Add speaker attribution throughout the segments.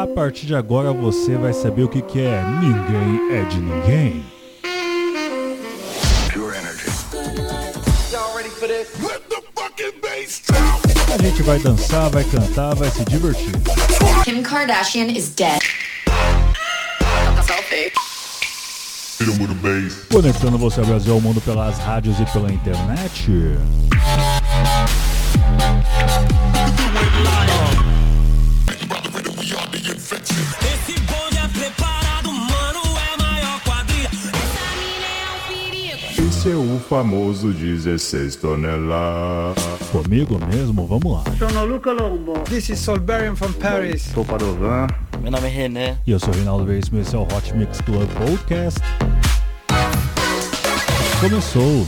Speaker 1: A partir de agora você vai saber o que, é Ninguém é de Ninguém. A gente vai dançar, vai cantar, vai se divertir.
Speaker 2: Kim Kardashian is dead.
Speaker 1: Conectando você ao Brasil, ao mundo pelas rádios e pela internet.
Speaker 3: famoso 16 toneladas.
Speaker 1: Comigo mesmo, vamos lá.
Speaker 4: Sono Luca Lombo.
Speaker 5: This is Solberian from Paris.
Speaker 6: Sou Padovan.
Speaker 7: Meu nome é René.
Speaker 1: E eu sou Reinaldo Veríssimo, esse é o Hot Mix Club Podcast. Começou.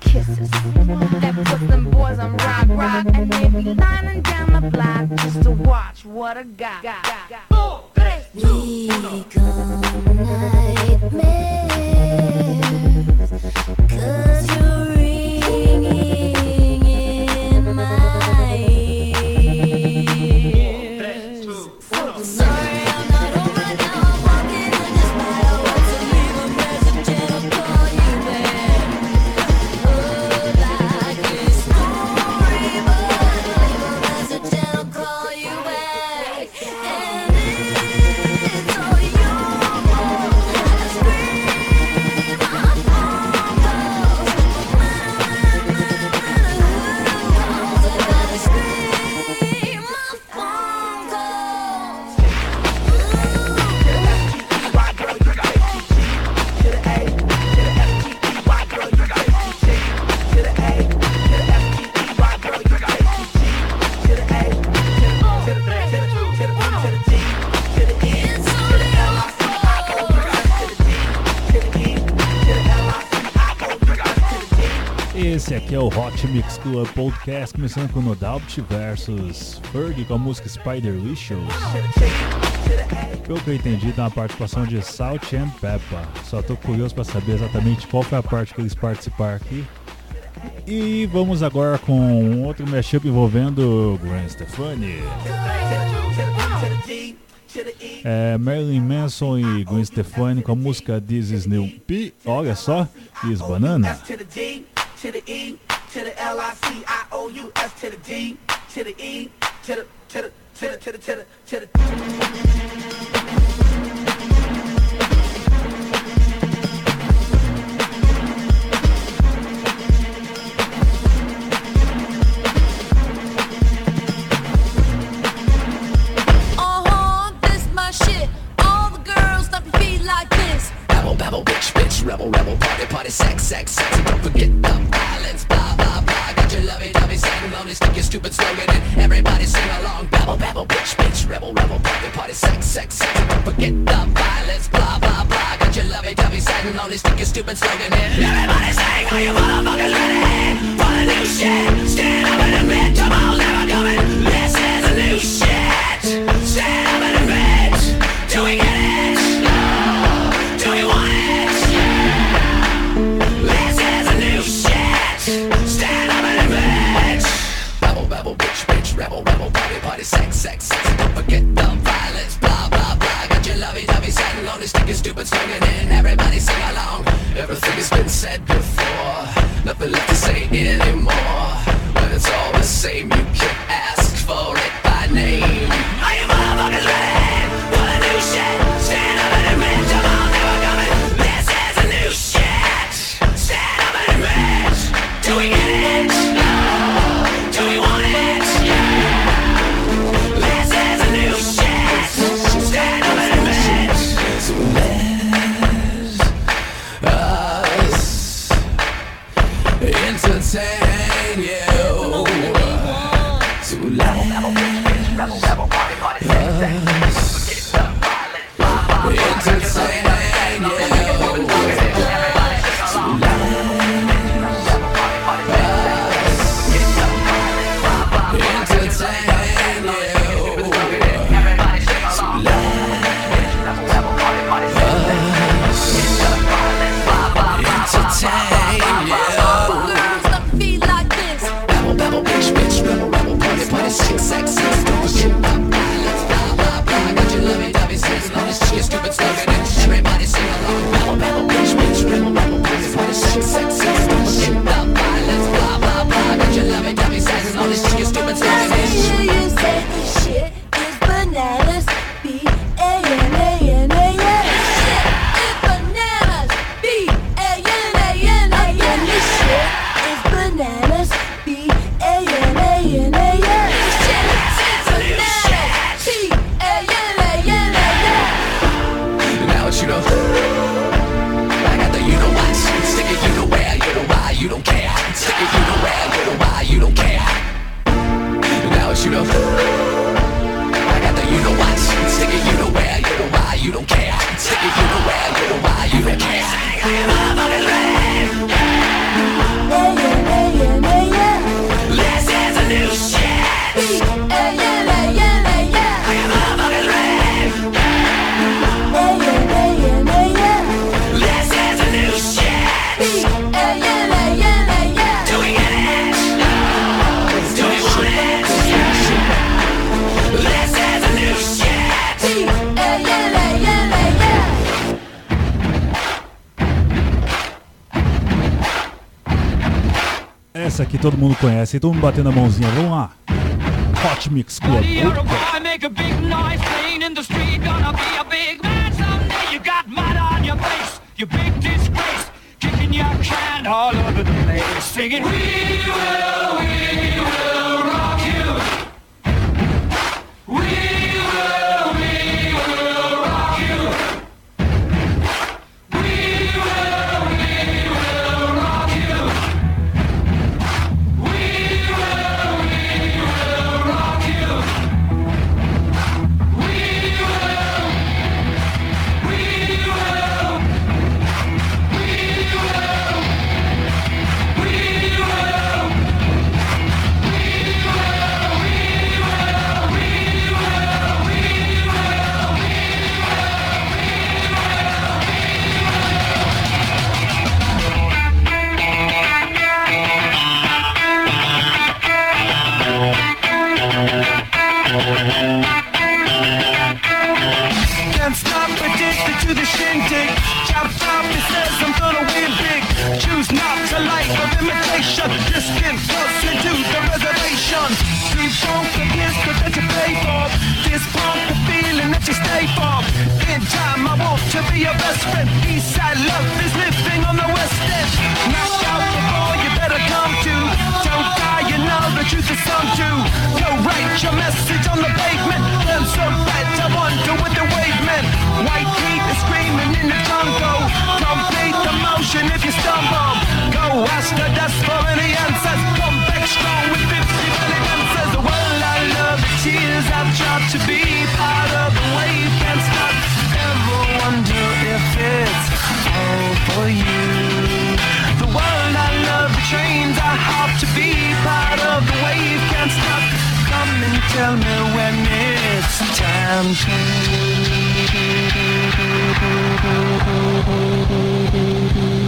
Speaker 8: kisses. That puts them boys on rock, rock, and they be lining down the block just to watch what I got.
Speaker 9: got, got. Nightmare. Película Podcast, começando com Nodalpt versus Ferg com a música Spider Wishes. Pelo que eu entendi, tem uma participação de Salt and Peppa. Só tô curioso para saber exatamente qual foi a parte que eles participaram aqui. E vamos agora com outro mashup envolvendo Gwen Stefani. É, Marilyn Manson e Gwen Stefani com a música This Is New P, olha só, Is Banana. que todo mundo conhece. então vamos bater na mãozinha. Vamos lá. Hot Mix Club.
Speaker 10: Tell me know when it's time.
Speaker 11: To...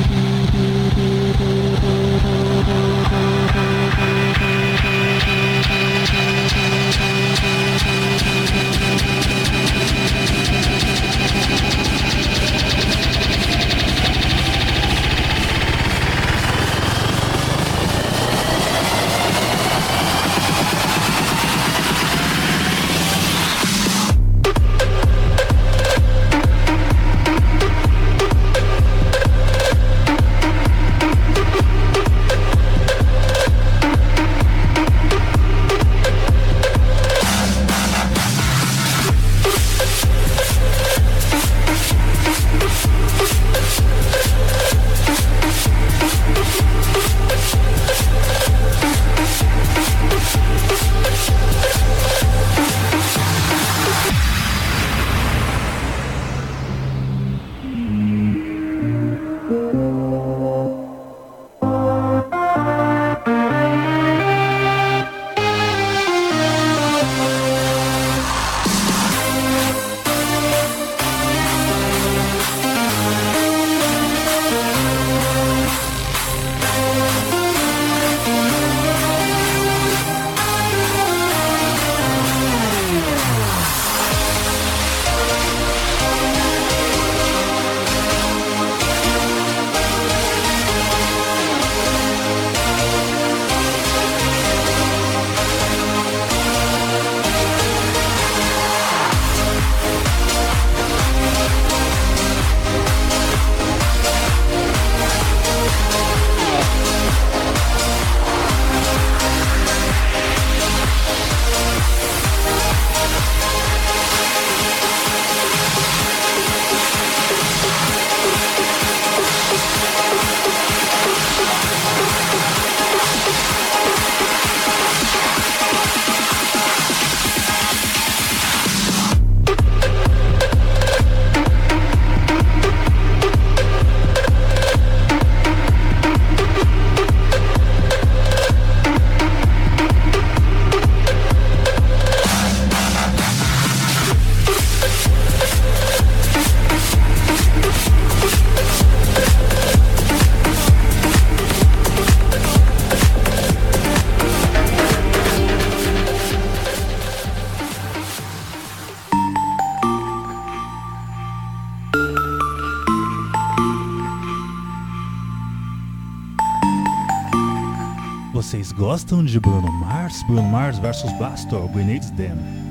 Speaker 11: gostam de Bruno Mars? Bruno Mars versus
Speaker 12: Blasto, We Need
Speaker 11: Them.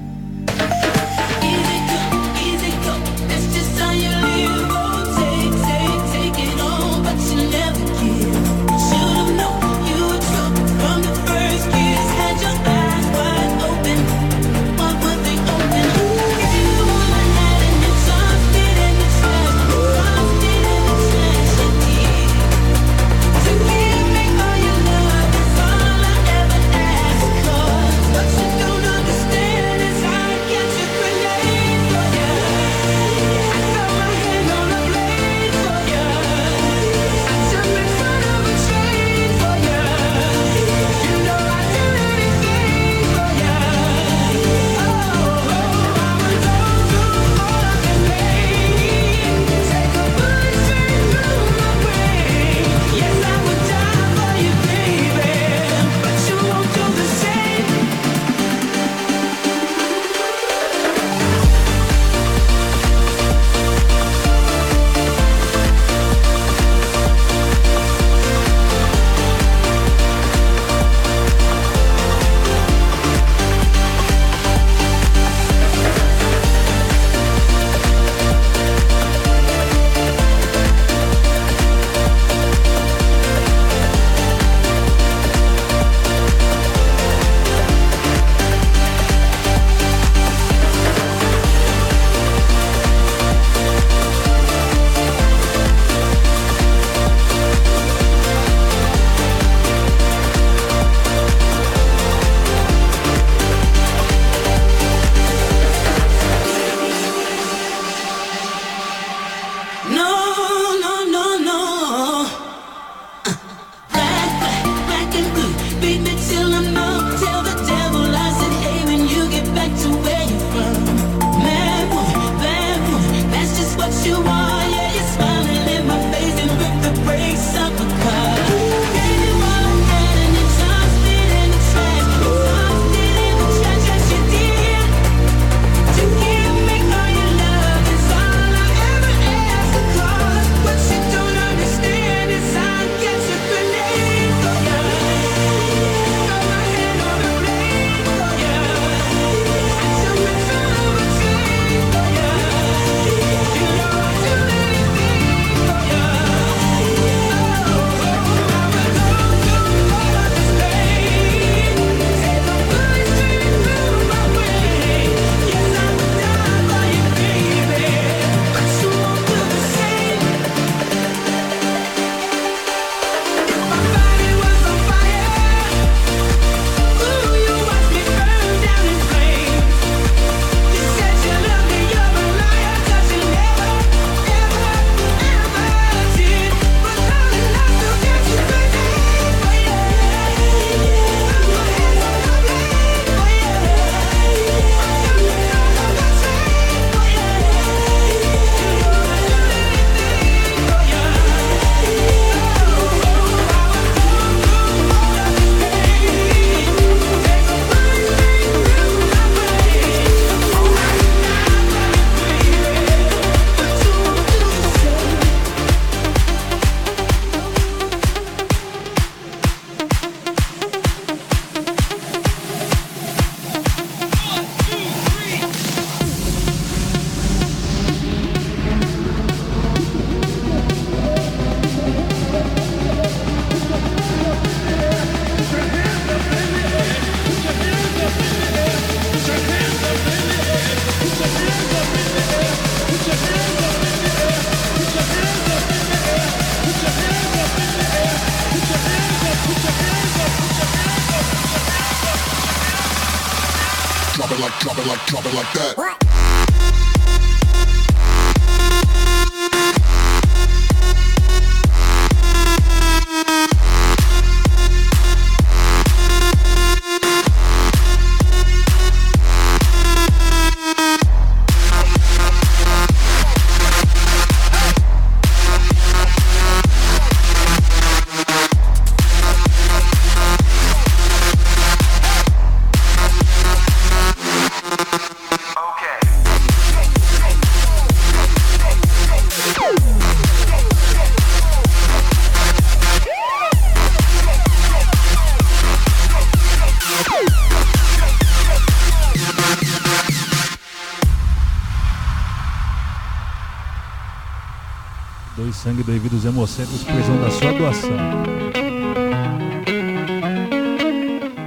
Speaker 11: Sangue devidos hemocentros precisam da sua doação.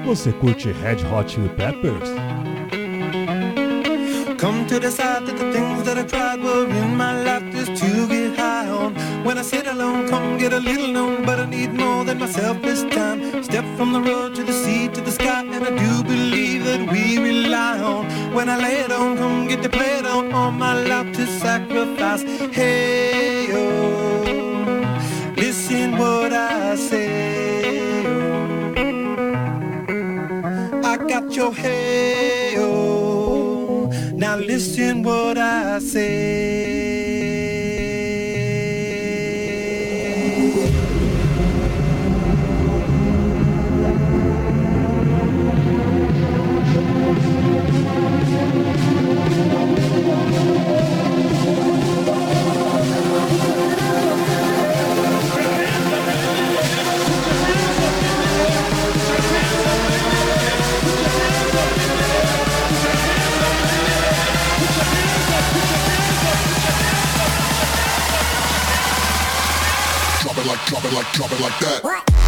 Speaker 11: Você curte Red Hot Chili Peppers?
Speaker 13: Come to decide that the things that I tried were in my life just to get high on. When I sit alone, come get a little known, but I need more than myself this time. Step from the road to the sea to the sky, and I do believe that we rely on. When I lay it on, come get the play it on, all my life to sacrifice. Hey, hey, oh. Now listen what I say.
Speaker 12: It like, drop it like, drop it like that.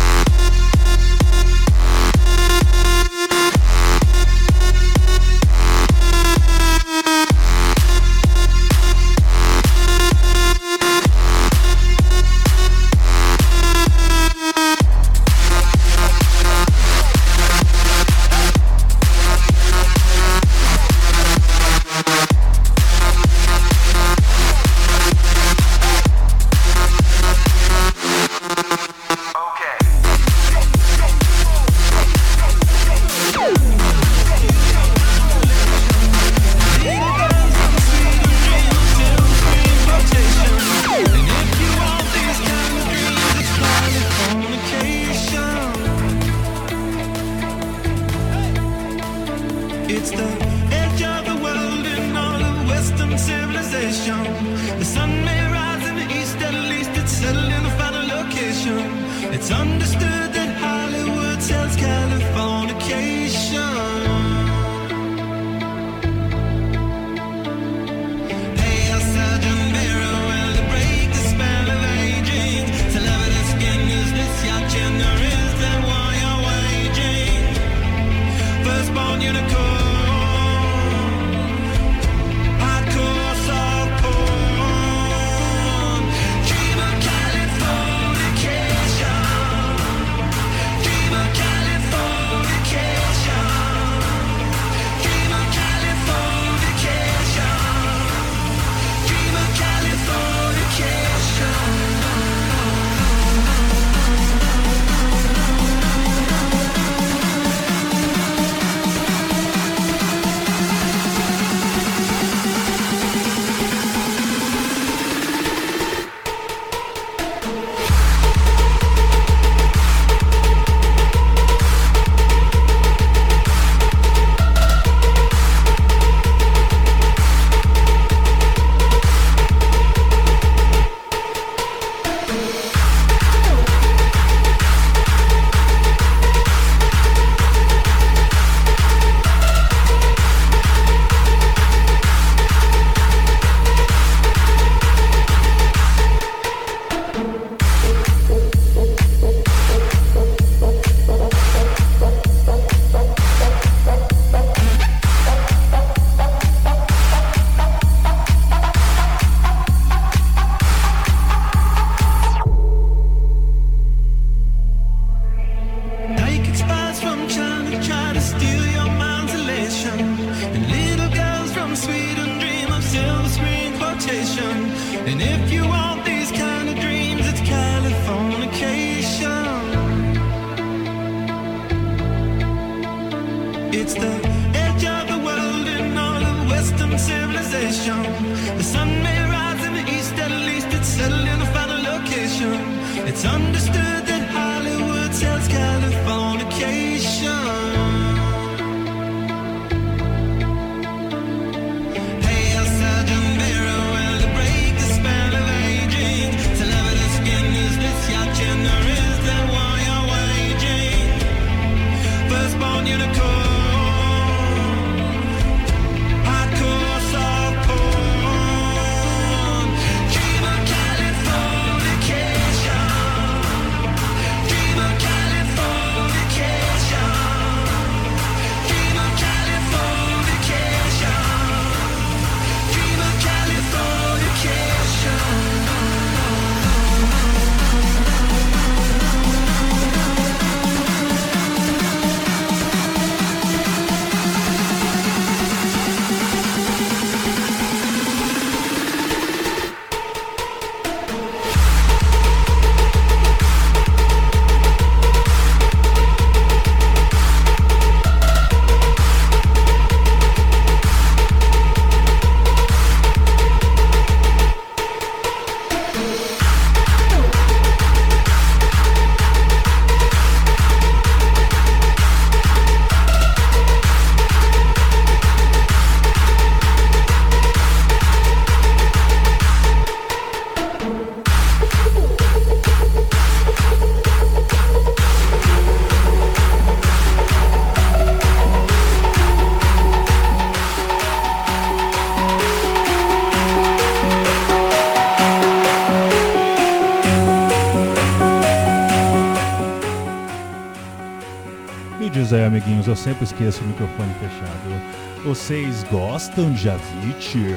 Speaker 11: Eu sempre esqueço o microfone fechado. Vocês gostam de Avicii?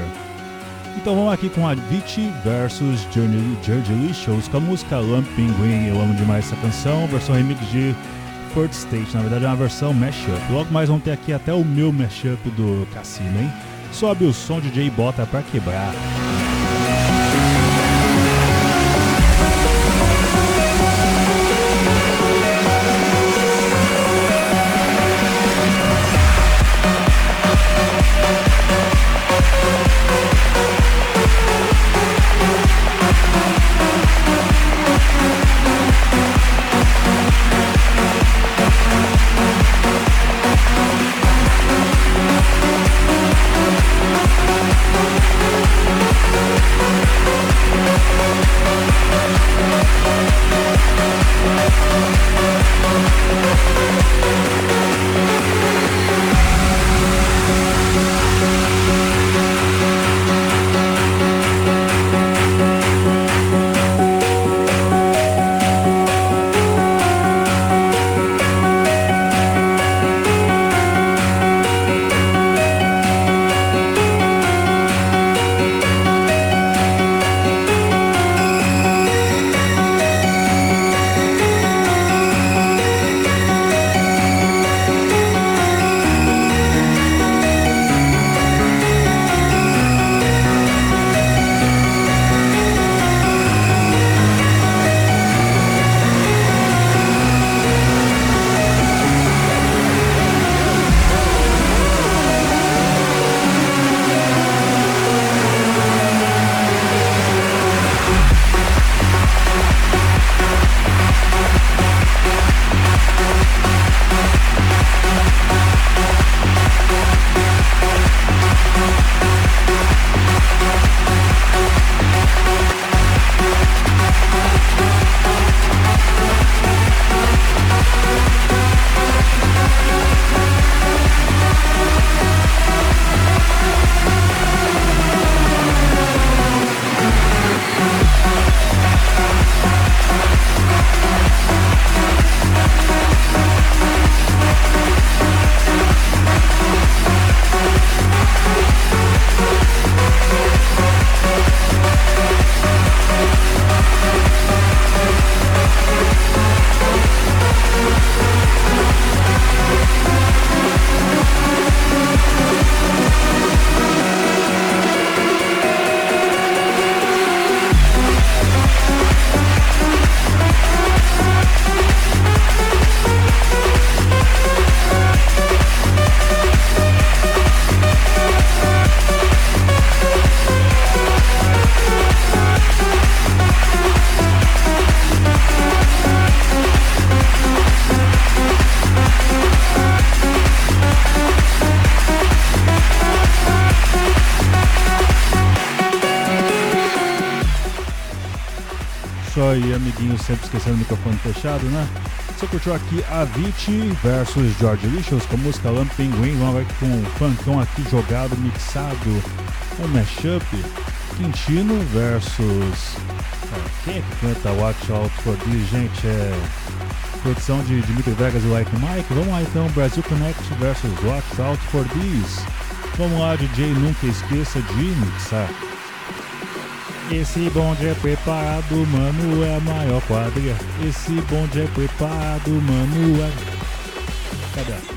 Speaker 11: Então vamos aqui com Avicii versus George Shows com a música Lamp Penguin. Eu amo demais essa canção, versão remix de Third State. Na verdade é uma versão mashup. Logo mais vamos ter aqui até o meu mashup do Cassino, hein? Sobe o som de Jay Bota pra quebrar. Sempre esquecendo o microfone fechado, né? Você curtiu aqui Avicii versus George Licious com a música Lamp Penguin, vamos ver com o funkão aqui jogado, mixado, um mashup. Quintino versus. É, quem é que canta Watch Out for This, gente? É. Produção de Dimitri Vegas e Like Mike. Vamos lá então, Brasil Connect versus Watch Out for This. Vamos lá, DJ, nunca esqueça de mixar. Esse bonde é preparado, mano, é a maior quadrilha. Esse bonde é preparado, mano, é. Cadê?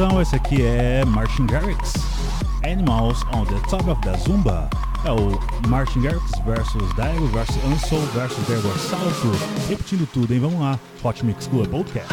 Speaker 11: Versão, esse aqui é Martin Garrix, Animals on the Top of the Zumba. É o Martin Garrix versus Dago versus Ansel versus Débora Salto. Repetindo tudo, hein? Vamos lá. Hot Mix Club Podcast.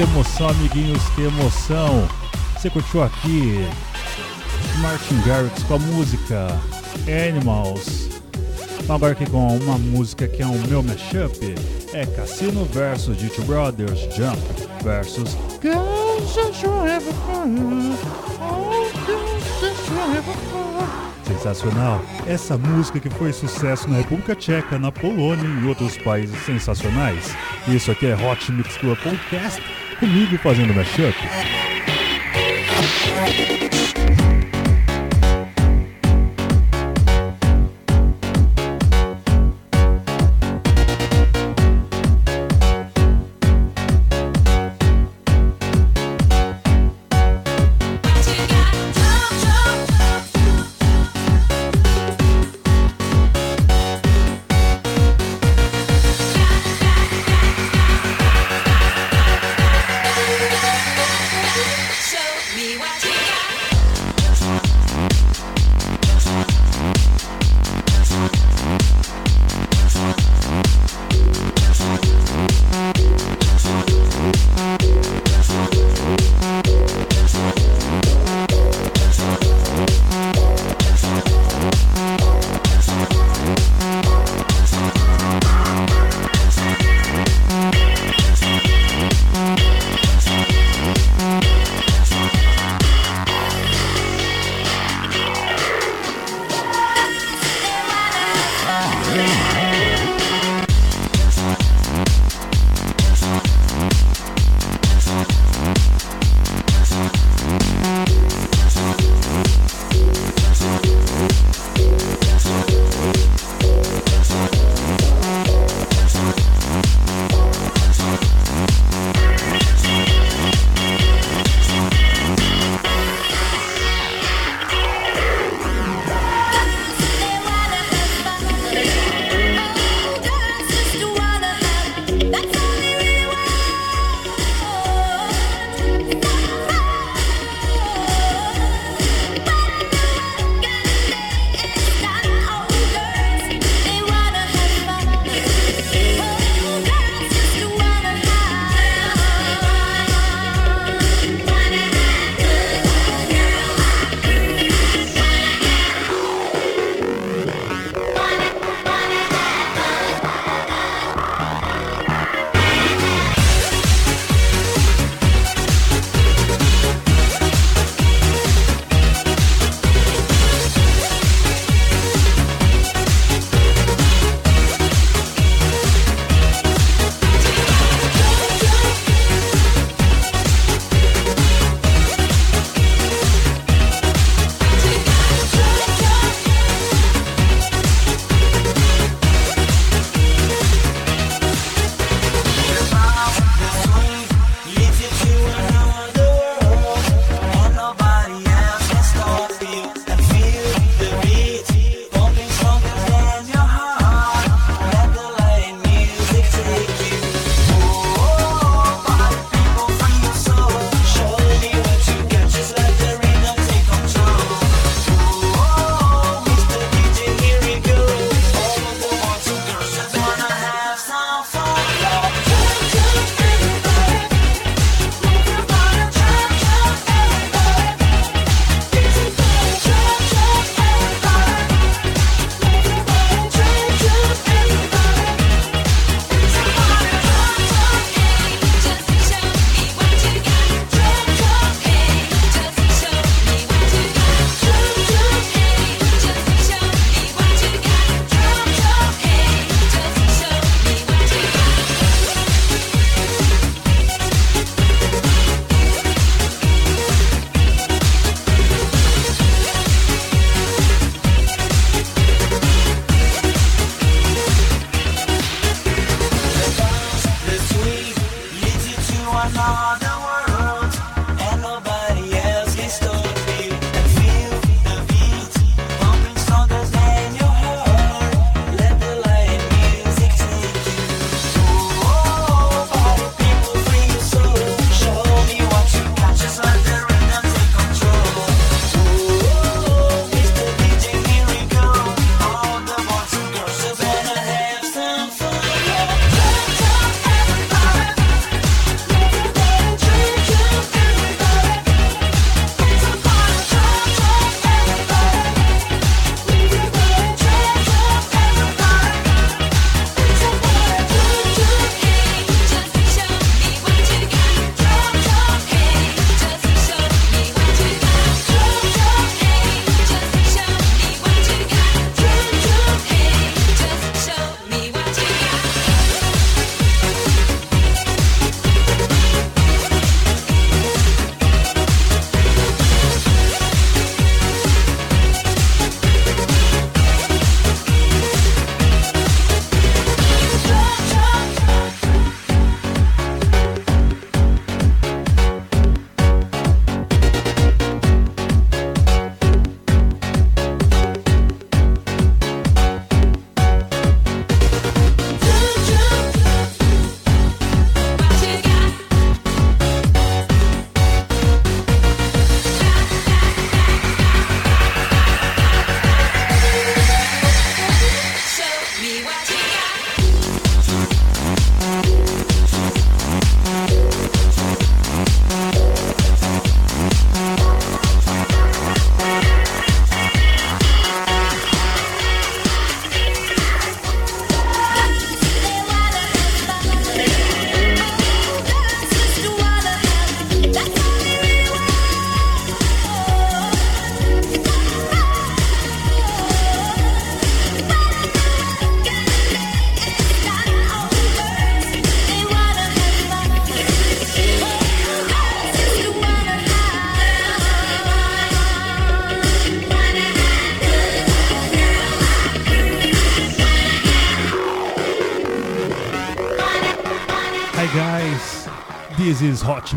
Speaker 11: Emoção, amiguinhos, que emoção! Você curtiu aqui Martin Garrix com a música Animals. Agora aqui com uma música que é um meu mashup, é Cassino versus Ditch Brothers Jump versus Sensacional! Essa música que foi sucesso na República Tcheca, na Polônia e outros países sensacionais. Isso aqui é Hot Mix Club Podcast, comigo fazendo mashup.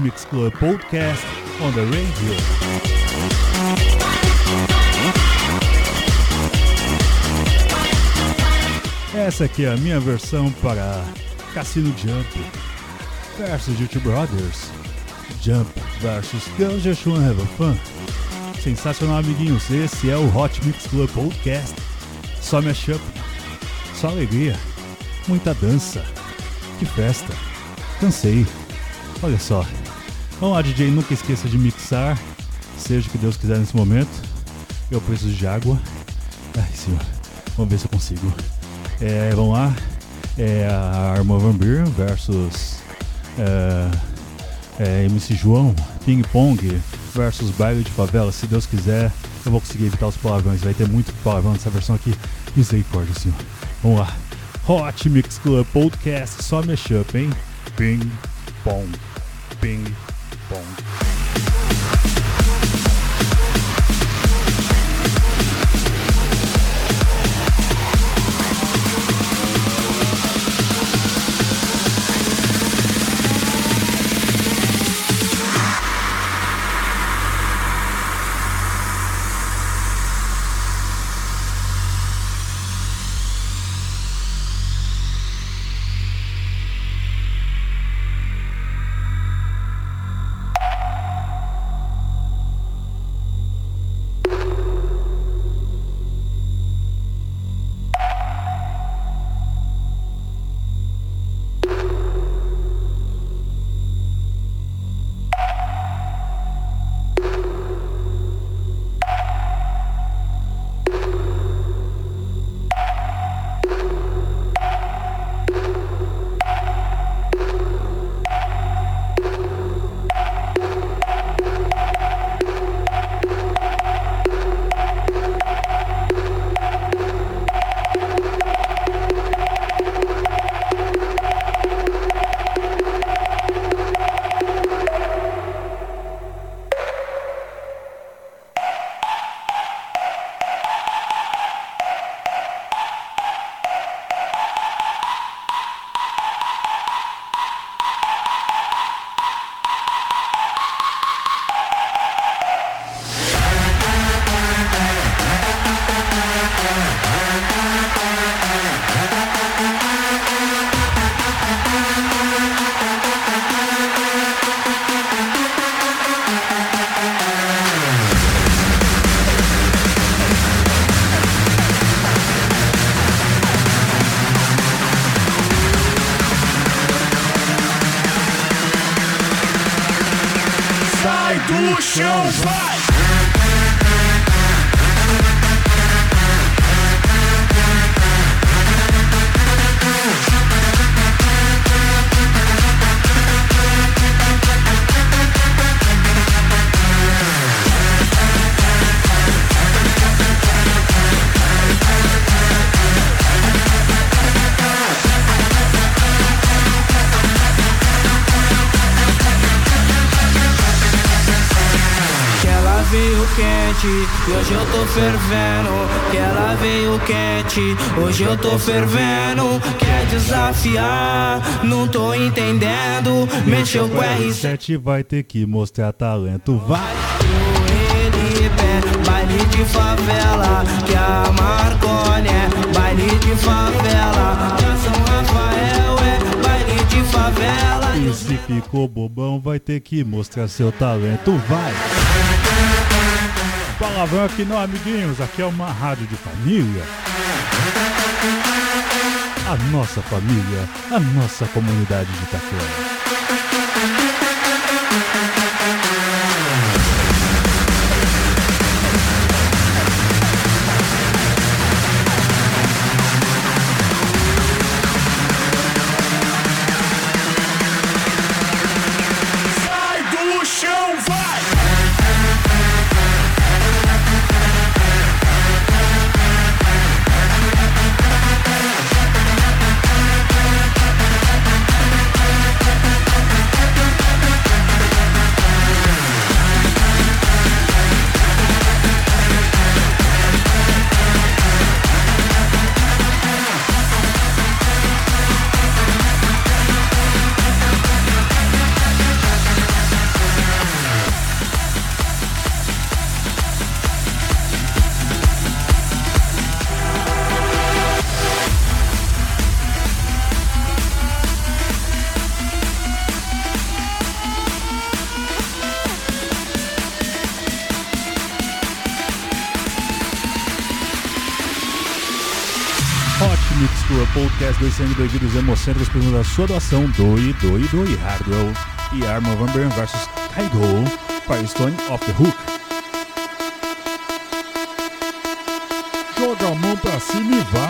Speaker 11: Mix Club podcast on the radio. Essa aqui é a minha versão para Cassino Jump versus YouTube Brothers. Jump versus Girls Just Wanna Have Fun. Sensacional, amiguinhos. Esse é o Hot Mix Club Podcast. Só mashup, só alegria, muita dança. Que festa. Cansei. Olha só. Vamos lá, DJ, nunca esqueça de mixar. Seja o que Deus quiser nesse momento. Eu preciso de água. Ai, senhor. Vamos ver se eu consigo. É, vamos lá. É a Arma Van versus é, é, MC João. Ping Pong versus Baile de Favela. Se Deus quiser, eu vou conseguir evitar os palavrões. Vai ter muito palavrão nessa versão aqui. Misericórdia, senhor. Vamos lá. Hot Mix Club Podcast. Só mashup, hein? Ping Pong. Ping Pong.
Speaker 12: Hoje eu tô fervendo. Quer desafiar, não tô entendendo. Mexeu com R7
Speaker 11: vai ter que mostrar talento, vai!
Speaker 12: Baile de favela, que a Marconi é baile de favela, que a São Rafael é baile de favela.
Speaker 11: E se ficou bobão, vai ter que mostrar seu talento, vai! Palavrão aqui não, amiguinhos. Aqui é uma rádio de família. A nossa família, a nossa comunidade de Itaquera. Sendo bem-vindos hemocêntricos pergunta a sua doação Doi, Doi, Doi, Hardwell e Arma Van Buren vs Kaigo Firestone Off the Hook. Joga a mão pra cima e vai!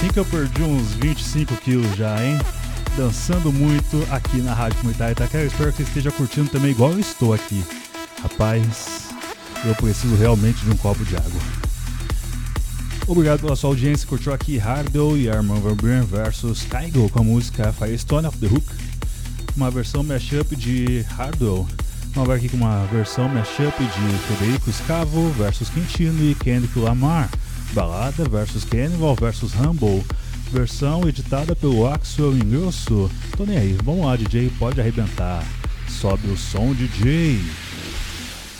Speaker 11: Assim que eu perdi uns 25 quilos já, hein? Dançando muito aqui na Rádio Comunitária Itaquera. Espero que você esteja curtindo também igual eu estou aqui. Rapaz, eu preciso realmente de um copo de água. Obrigado pela sua audiência. Curtiu aqui Hardwell e Armand Van Buren versus Kaigo com a música Firestone of the Hook. Uma versão mashup de Hardwell. Vamos ver aqui com uma versão mashup de Federico Scavo versus Quintino e Kendrick Lamar. Balada vs Cannibal vs Humble, versão editada pelo Axel Ingrosso. Tô nem aí, vamos lá, DJ, pode arrebentar. Sobe o som, DJ,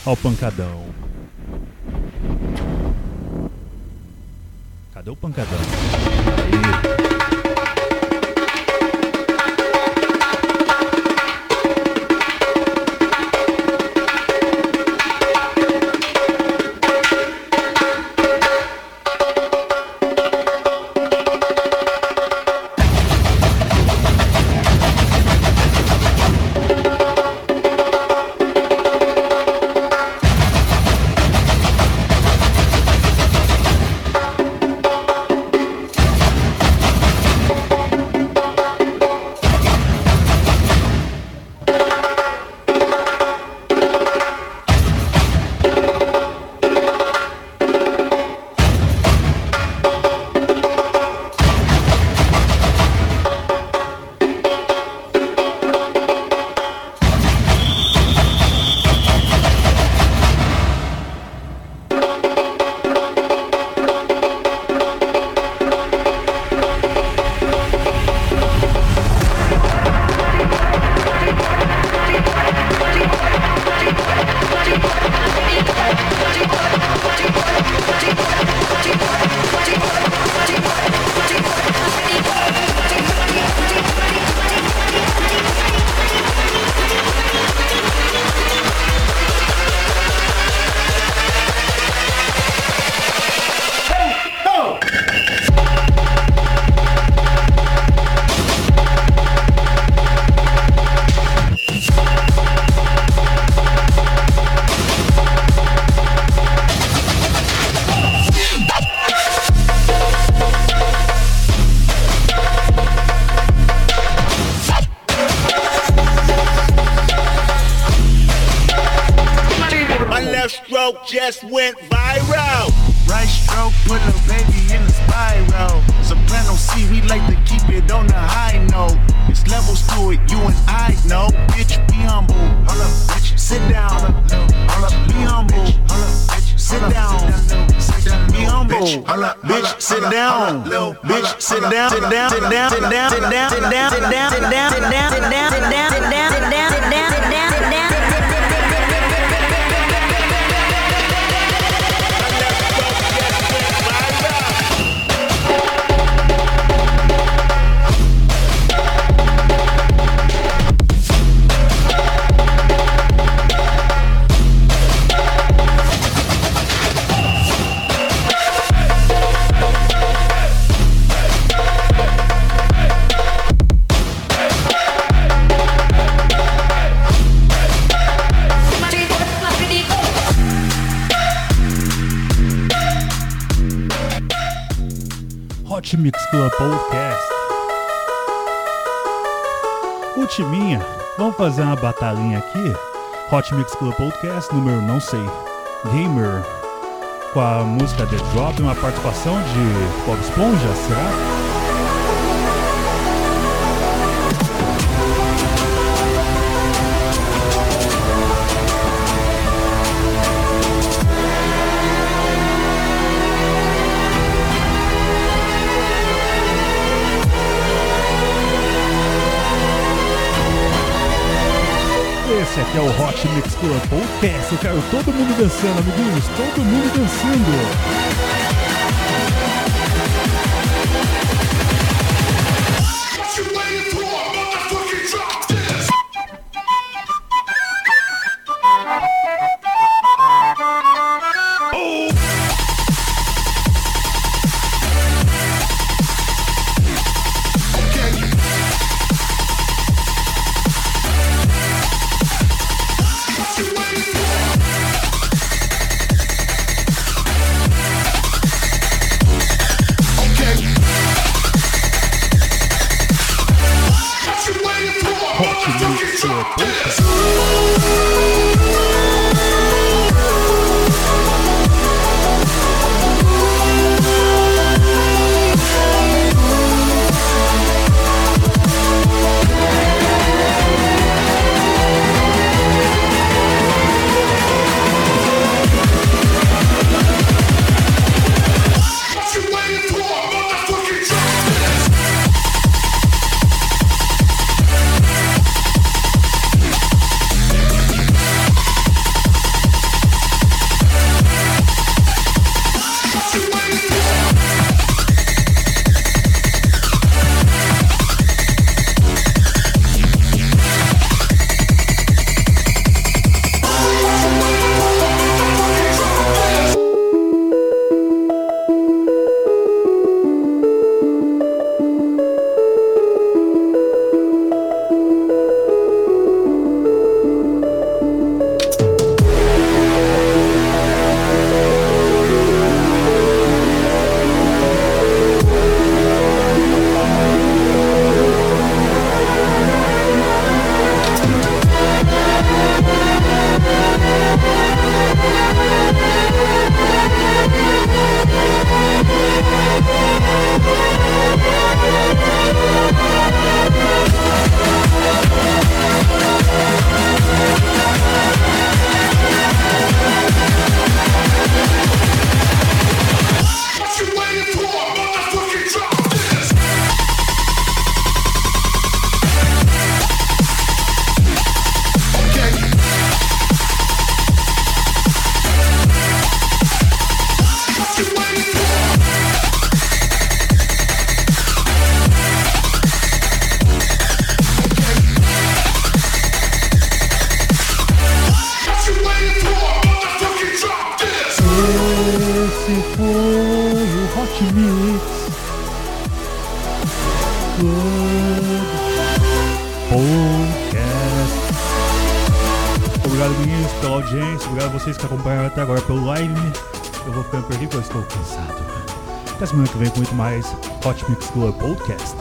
Speaker 11: ao pancadão. Cadê o pancadão? Aí.
Speaker 14: last.
Speaker 11: Hot Mix Club Podcast número não sei, Gamer, com a música The Drop e uma participação de Bob Esponja, será? que é o Hot Mix Club Podcast. Eu quero todo mundo dançando, amiguinhos, todo mundo dançando. Hot Mix Club Podcast.